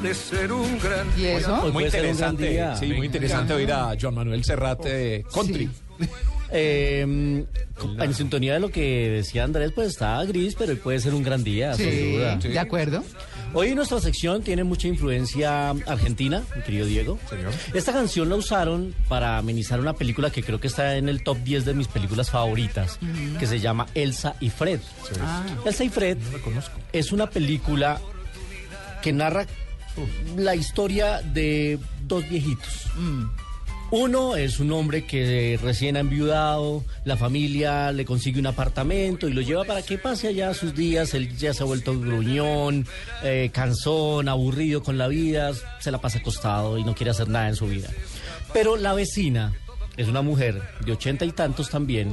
Puede ser un gran ¿Y eso? Muy interesante, día. sí, muy interesante oír a John Manuel Serrate Country. Eh, en sintonía de lo que decía Andrés, pues está gris, pero hoy puede ser un gran día, sin Sí, duda. de acuerdo. Hoy nuestra sección tiene mucha influencia argentina, mi querido Diego. Esta canción la usaron para amenizar una película que creo que está en el top 10 de mis películas favoritas, que se llama Elsa y Fred. Elsa y Fred es una película que narra la historia de dos viejitos. Uno es un hombre que recién ha enviudado, la familia le consigue un apartamento y lo lleva para que pase allá sus días. Él ya se ha vuelto gruñón, eh, cansón, aburrido con la vida, se la pasa acostado y no quiere hacer nada en su vida. Pero la vecina es una mujer de ochenta y tantos también,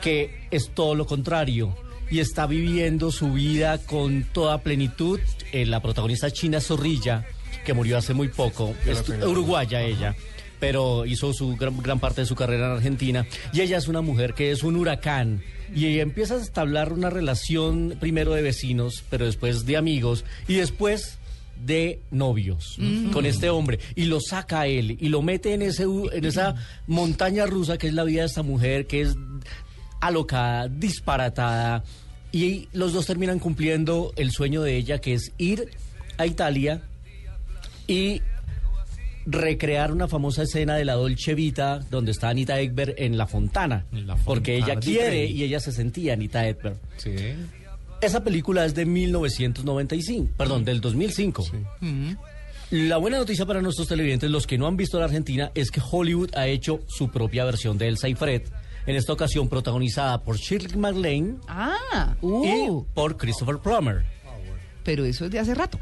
que es todo lo contrario y está viviendo su vida con toda plenitud. Eh, la protagonista China Zorrilla, que murió hace muy poco, es uruguaya ella pero hizo su gran, gran parte de su carrera en Argentina. Y ella es una mujer que es un huracán. Y ella empieza a establecer una relación primero de vecinos, pero después de amigos y después de novios con este hombre y lo saca a él y lo mete en ese u- en esa montaña rusa que es la vida de esta mujer que es alocada, disparatada y los dos terminan cumpliendo el sueño de ella que es ir a Italia y recrear una famosa escena de la Dolce Vita donde está Anita Ekberg en la fontana, En la porque ella quiere y ella se sentía Anita Ekberg. Sí. Esa película es de 1995, perdón, del 2005. La buena noticia para nuestros televidentes, los que no han visto la Argentina, es que Hollywood ha hecho su propia versión de Elsa y Fred, en esta ocasión protagonizada por Shirley MacLaine Ah, y uh, por Christopher Plummer. pero eso es de hace rato.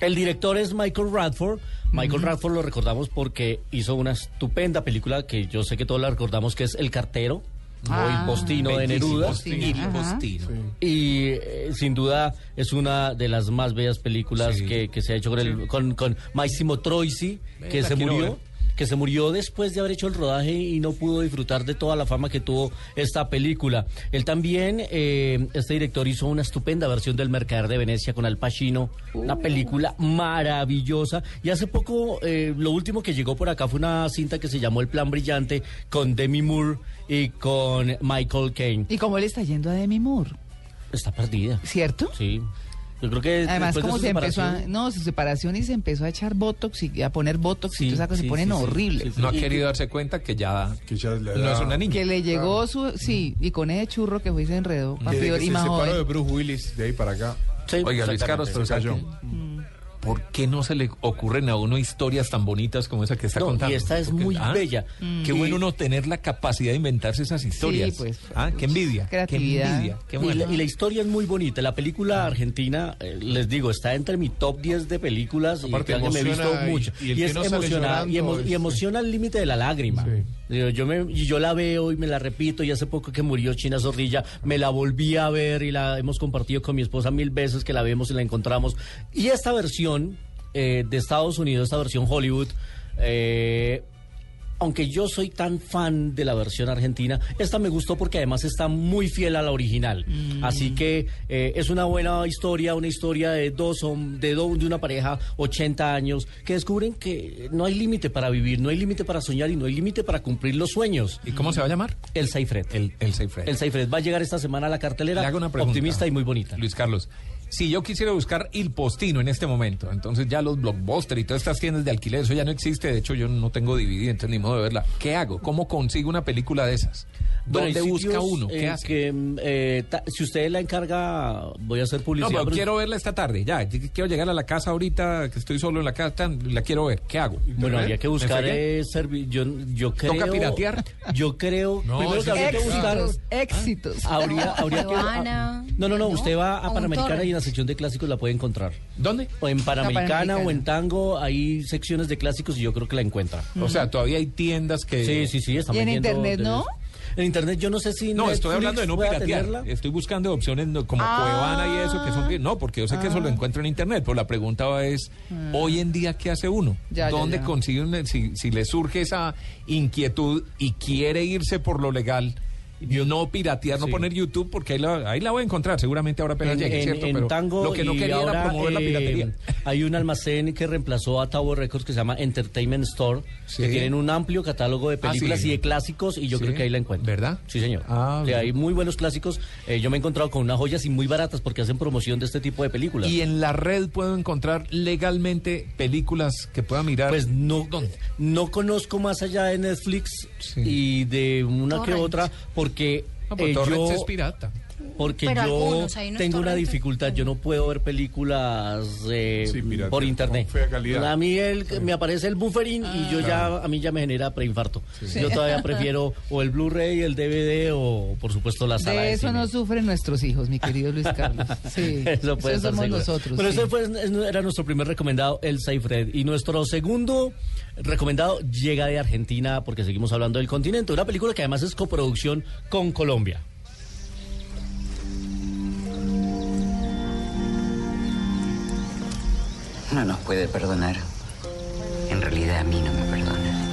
El director es Michael Radford. Michael Radford lo recordamos porque hizo una estupenda película que yo sé que todos la recordamos, que es El Cartero, o Ah. El Postino de Neruda. Postino. Postino. Y eh, sin duda es una de las más bellas películas Sí. que, que se ha hecho con, el, con, con Massimo Troisi, que se murió. Que se murió después de haber hecho el rodaje y no pudo disfrutar de toda la fama que tuvo esta película. Él también, eh, este director, hizo una estupenda versión del Mercader de Venecia con Al Pacino, una película maravillosa. Y hace poco, eh, lo último que llegó por acá fue una cinta que se llamó El Plan Brillante con Demi Moore y con Michael Caine. ¿Y cómo le está yendo a Demi Moore? Está perdida. ¿Cierto? Sí. Yo creo que Además, como se empezó a, no, su separación y se empezó a echar botox y a poner botox Sí, y todas esas cosas sí, se ponen sí, sí. horribles. Sí, No ha querido darse cuenta que ya, Que ya le no es una niña. Que le llegó su, sí, y con ese churro que fue y se enredó, pa' Desde peor que y se más separó de. Bruce Willis, de ahí para acá. Sí, Oiga, Luis Carlos, exactamente. ¿Por qué no se le ocurren a uno historias tan bonitas como esa que está No, contando? y esta es Porque- muy ah, bella. Qué Y- bueno uno tener la capacidad de inventarse esas historias. pues, Ah, qué envidia. creatividad. Qué envidia. Qué Y bueno. la, y la historia es muy bonita. La película argentina, eh, les digo, está entre mi top 10 de películas y Aparte, que me he visto y- mucho. y Y, es no y, emo- y emociona al límite de la lágrima. Sí. Digo, Yo, me, yo la veo y me la repito y hace poco que murió China Zorrilla me la volví a ver y la hemos compartido con mi esposa mil veces que la vemos y la encontramos. Y esta versión eh, de Estados Unidos, esta versión Hollywood, Eh, aunque yo soy tan fan de la versión argentina, esta me gustó porque además está muy fiel a la original. Así que eh, es una buena historia, una historia de dos de, do- de una pareja 80 años que descubren que no hay límite para vivir, no hay límite para soñar y no hay límite para cumplir los sueños. ¿Y cómo se va a llamar? El Seifred. El, el Seifred. El Seifred va a llegar esta semana a la cartelera, Le hago una pregunta. optimista y muy bonita. Luis Carlos, si yo quisiera buscar Il Postino en este momento, entonces ya los Blockbuster y todas estas tiendas de alquiler, eso ya no existe. De hecho, yo no tengo DVD, entonces ni modo de verla. ¿Qué hago? ¿Cómo consigo una película de esas? ¿Dónde busca uno? ¿Qué hace? que, mm, eh, ta- si usted la encarga, voy a hacer No, publicidad. pero pero- quiero verla esta tarde, ya. Quiero llegar a la casa ahorita, que estoy solo en la casa, la quiero ver. ¿Qué hago? Bueno, habría que ¿Me buscar eh, yo, yo creo. ¿Toca piratear? Yo creo. No, primero que habría que buscar. Éxitos, éxitos. Habría, habría que. No, no, no, No, Usted va a Panamericana y en la sección de clásicos la puede encontrar. ¿Dónde? O en Panamericana, Panamericana. o en Tango hay secciones de clásicos y yo creo que la encuentra. O sea, todavía hay tiendas que... Sí, sí, sí. Están ¿Y en vendiendo internet no? En internet yo no sé si. No, estoy Netflix hablando de no piratear. Estoy buscando opciones no- como Ah. Cuevana y eso, que son... que- No, porque yo sé que eso lo encuentro en internet, pero la pregunta es, hoy en día, ¿qué hace uno? Ya, ya, ¿Dónde ya. consigue un- si, si le surge esa inquietud y quiere irse por lo legal, yo no piratear, no Sí. poner YouTube, porque ahí la, ahí la voy a encontrar, seguramente ahora apenas En, llegue, en- ¿cierto? en pero Tango lo que no y quería ahora, era promover la eh, piratería. Hay un almacén que reemplazó a Tower Records que se llama Entertainment Store, Sí. que tienen un amplio catálogo de Ah, películas sí. y de clásicos y yo Sí. creo que ahí la encuentro. ¿Verdad? Sí, señor. Ah, bien. hay muy buenos clásicos. Eh, yo me he encontrado con unas joyas y muy baratas porque hacen promoción de este tipo de películas. Y en la red puedo encontrar legalmente películas que pueda mirar. Pues no, ¿Dónde? no conozco más allá de Netflix Sí. y de una que otra porque No, pero eh, yo es pirata. Porque Pero yo algunos, tengo una dificultad, yo no puedo ver películas eh, Sí, por internet. A mí el, me aparece el buffering y yo ya a mí ya me genera preinfarto. Yo todavía prefiero o el Blu-ray, el DVD o por supuesto la sala de, De eso cine. no sufren nuestros hijos, mi querido Luis Carlos. Sí, Eso puede eso somos seguro. nosotros. Pero sí. ese fue, era nuestro primer recomendado, el Seifred. Y nuestro segundo recomendado llega de Argentina, porque seguimos hablando del continente. Una película que además es coproducción con Colombia. No nos puede perdonar. En realidad a mí no me perdona.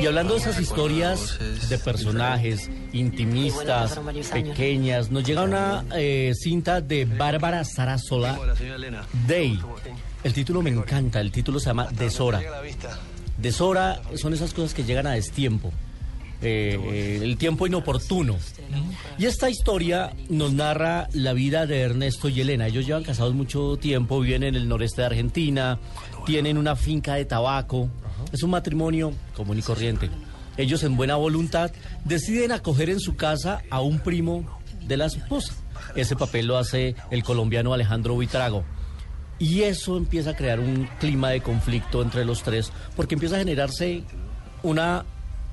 Y hablando de esas historias de personajes intimistas, pequeñas, nos llega una eh, cinta de Bárbara Sarasola, Day. El título me encanta, el título se llama Deshora. Deshora son esas cosas que llegan a destiempo, eh, el tiempo inoportuno. Y esta historia nos narra la vida de Ernesto y Elena. Ellos llevan casados mucho tiempo, viven en el noreste de Argentina, tienen una finca de tabaco. Es un matrimonio común y corriente. Ellos en buena voluntad deciden acoger en su casa a un primo de la esposa. Ese papel lo hace el colombiano Alejandro Buitrago. Y eso empieza a crear un clima de conflicto entre los tres, porque empieza a generarse una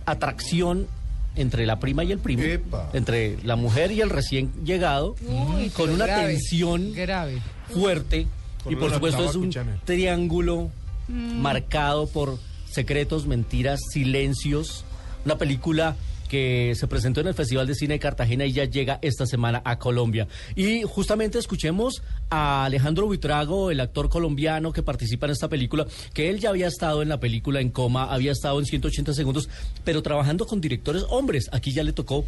atracción entre la prima y el primo, Epa. entre la mujer y el recién llegado, Uy, con una grave, tensión Grave. fuerte Con y por supuesto es un triángulo marcado por secretos, mentiras, silencios. Una película que se presentó en el Festival de Cine de Cartagena y ya llega esta semana a Colombia. Y justamente escuchemos a Alejandro Buitrago, el actor colombiano que participa en esta película, que él ya había estado en la película en coma, había estado en 180 segundos, pero trabajando con directores hombres. Aquí ya le tocó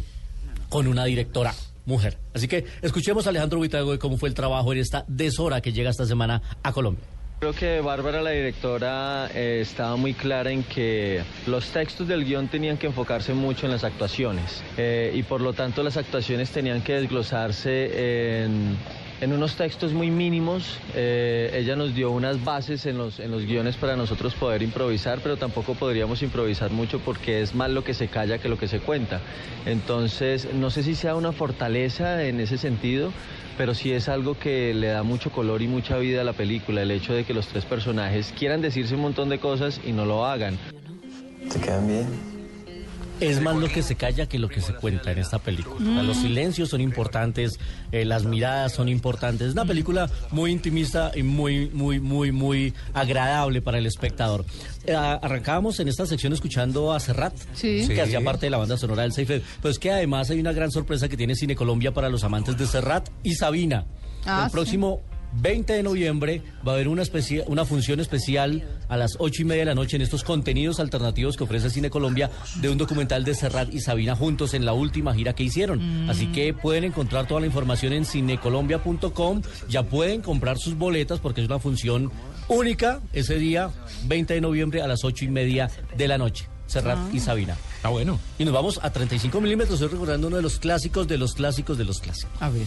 con una directora mujer. Así que escuchemos a Alejandro Buitrago de cómo fue el trabajo en esta deshora que llega esta semana a Colombia. Creo que Bárbara, la directora, eh, estaba muy clara en que los textos del guion tenían que enfocarse mucho en las actuaciones eh, y por lo tanto las actuaciones tenían que desglosarse en, en unos textos muy mínimos. Eh, ella nos dio unas bases en los, en los guiones para nosotros poder improvisar, pero tampoco podríamos improvisar mucho porque es más lo que se calla que lo que se cuenta. Entonces, no sé si sea una fortaleza en ese sentido pero sí es algo que le da mucho color y mucha vida a la película, el hecho de que los tres personajes quieran decirse un montón de cosas y no lo hagan. ¿Te quedan bien? Es más lo que se calla que lo que se cuenta en esta película. O sea, Los silencios son importantes, eh, las miradas son importantes. Es una película muy intimista y muy, muy, muy, muy agradable para el espectador. Eh, arrancábamos en esta sección escuchando a Serrat, Sí. que hacía parte de la banda sonora del Seifed. Pues que además hay una gran sorpresa que tiene Cine Colombia para los amantes de Serrat y Sabina. Ah, el sí. Próximo 20 de noviembre va a haber una, función especial a las ocho y media de la noche en estos contenidos alternativos que ofrece Cine Colombia de un documental de Serrat y Sabina juntos en la última gira que hicieron. Así que pueden encontrar toda la información en cinecolombia.com. Ya pueden comprar sus boletas porque es una función única ese día, 20 de noviembre a las ocho y media de la noche. Serrat y Sabina. Ah, bueno. Y nos vamos a 35 milímetros. Estoy recordando uno de los clásicos de los clásicos de los clásicos. A ver.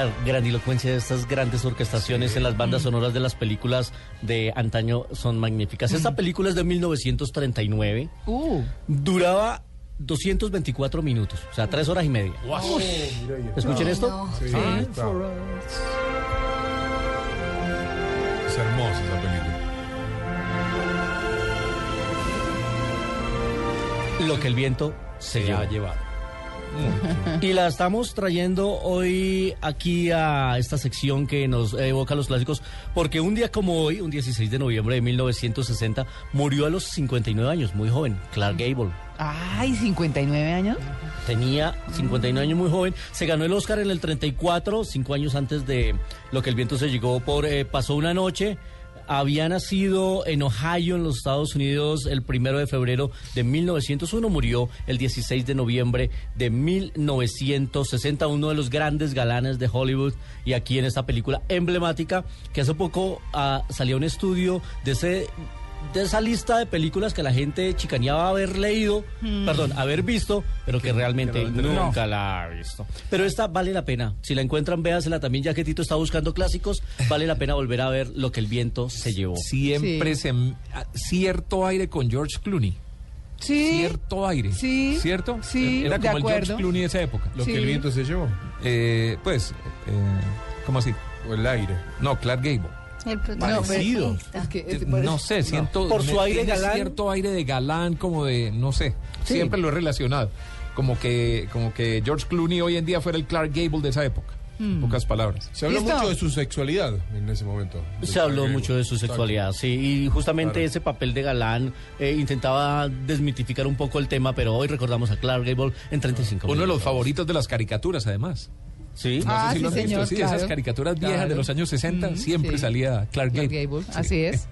La grandilocuencia de estas grandes orquestaciones en las bandas sonoras de las películas de antaño son magníficas. Esta película es de 1939. Uh, Duraba 224 minutos, o sea, tres horas y media. ¿Escuchen esto? Sí, claro. Es hermosa esa película. Lo que el viento se, ha llevado. Y la estamos trayendo hoy aquí a esta sección que nos evoca los clásicos, porque un día como hoy, un 16 de noviembre de 1960, murió a los 59 años, muy joven, Clark Gable. ay, 59 años. Tenía 59 años, muy joven. Se ganó el Oscar en el 34, cinco años antes de lo que el viento se llegó por eh, Pasó una noche. Había nacido en Ohio, en los Estados Unidos, el primero de febrero de 1901. Murió el 16 de noviembre de 1960. Uno de los grandes galanes de Hollywood. Y aquí en esta película emblemática, que hace poco ah, salió un estudio de ese de esa lista de películas que la gente chicaneaba haber leído, perdón, haber visto, pero que realmente nunca la ha visto. Pero esta vale la pena. Si la encuentran, véasela también, ya que Tito está buscando clásicos, vale la pena volver a ver lo que el viento se llevó. Siempre Sí. se... ah, Cierto aire con George Clooney. Sí. Cierto aire. Sí. ¿Cierto? Sí, Era de como el George. Clooney de esa época. Lo Sí. que el viento se llevó. Eh, pues, eh, ¿cómo así? O el aire. No, Clark Gable. El No, Parecido. es que- es- No sé, siento... Por su aire galán. cierto aire de galán, como de... No sé. Sí. Siempre lo he relacionado. Como que, como que George Clooney hoy en día fuera el Clark Gable de esa época. En pocas palabras. Se habló ¿Listo? mucho de su sexualidad en ese momento. Se habló mucho de su sexualidad, sí, y justamente Claro. ese papel de galán eh, intentaba desmitificar un poco el tema, pero hoy recordamos a Clark Gable en 35 Uno de los favoritos de las caricaturas, además. Sí. No Ah, sé si sí, lo has visto, señor, sí, claro. esas caricaturas viejas Claro. de los años 60, Mm, siempre sí. salía Clark Clark Gable. Gable, así es.